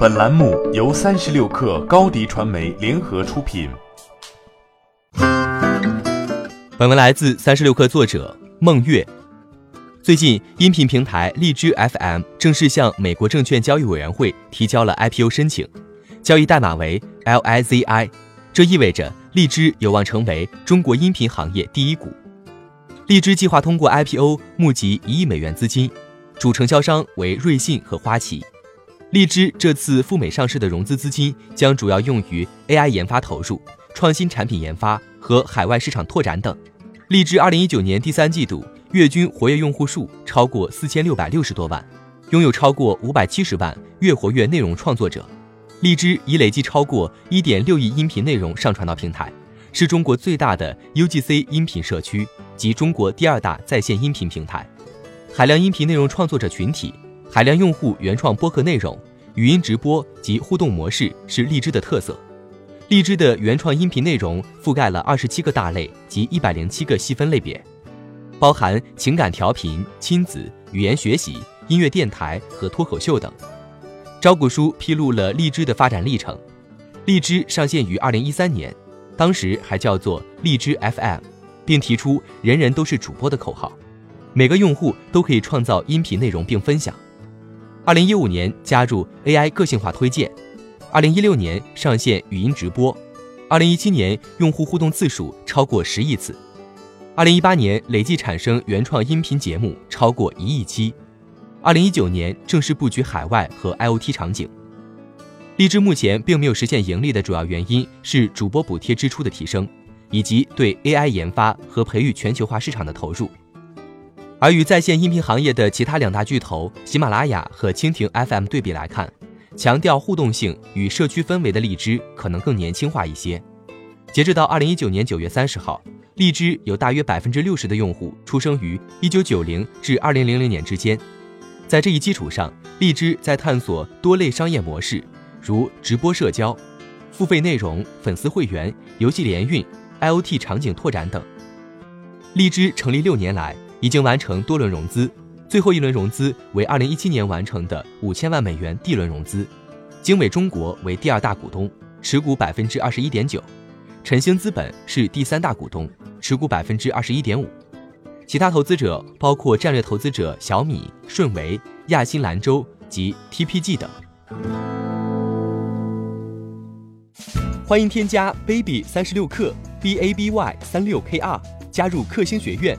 本栏目由三十六氪高低传媒联合出品。本文来自三十六氪作者孟月。最近，音频平台荔枝 FM 正式向美国证券交易委员会提交了 IPO 申请，交易代码为 LIZI，这意味着荔枝有望成为中国音频行业第一股。荔枝计划通过 IPO 募集一亿美元资金，主承销商为瑞信和花旗。荔枝这次赴美上市的融资资金将主要用于 AI 研发投入、创新产品研发和海外市场拓展等。荔枝2019年第三季度月均活跃用户数超过4660多万，拥有超过570万月活跃内容创作者。荔枝已累计超过1.6亿音频内容上传到平台，是中国最大的 UGC 音频社区及中国第二大在线音频平台。海量音频内容创作者群体。海量用户原创播客内容、语音直播及互动模式是荔枝的特色。荔枝的原创音频内容覆盖了二十七个大类及一百零七个细分类别，包含情感调频、亲子、语言学习、音乐电台和脱口秀等。招股书披露了荔枝的发展历程。荔枝上线于二零一三年，当时还叫做荔枝 FM，并提出“人人都是主播”的口号，每个用户都可以创造音频内容并分享。二零一五年加入 AI 个性化推荐，二零一六年上线语音直播，二零一七年用户互动次数超过十亿次，二零一八年累计产生原创音频节目超过一亿期，二零一九年正式布局海外和 IOT 场景。荔枝目前并没有实现盈利的主要原因是主播补贴支出的提升，以及对 AI 研发和培育全球化市场的投入。而与在线音频行业的其他两大巨头喜马拉雅和蜻蜓 FM 对比来看，强调互动性与社区氛围的荔枝可能更年轻化一些。截止到二零一九年九月三十号，荔枝有大约百分之六十的用户出生于一九九零至二零零零年之间。在这一基础上，荔枝在探索多类商业模式，如直播社交、付费内容、粉丝会员、游戏联运、IOT 场景拓展等。荔枝成立六年来。已经完成多轮融资，最后一轮融资为二零一七年完成的五千万美元 D 轮融资，经纬中国为第二大股东，持股百分之二十一点九，晨星资本是第三大股东，持股百分之二十一点五，其他投资者包括战略投资者小米、顺为、亚新兰州及 TPG 等。欢迎添加 baby 三十六克 b a b y 三六 k r 加入克星学院。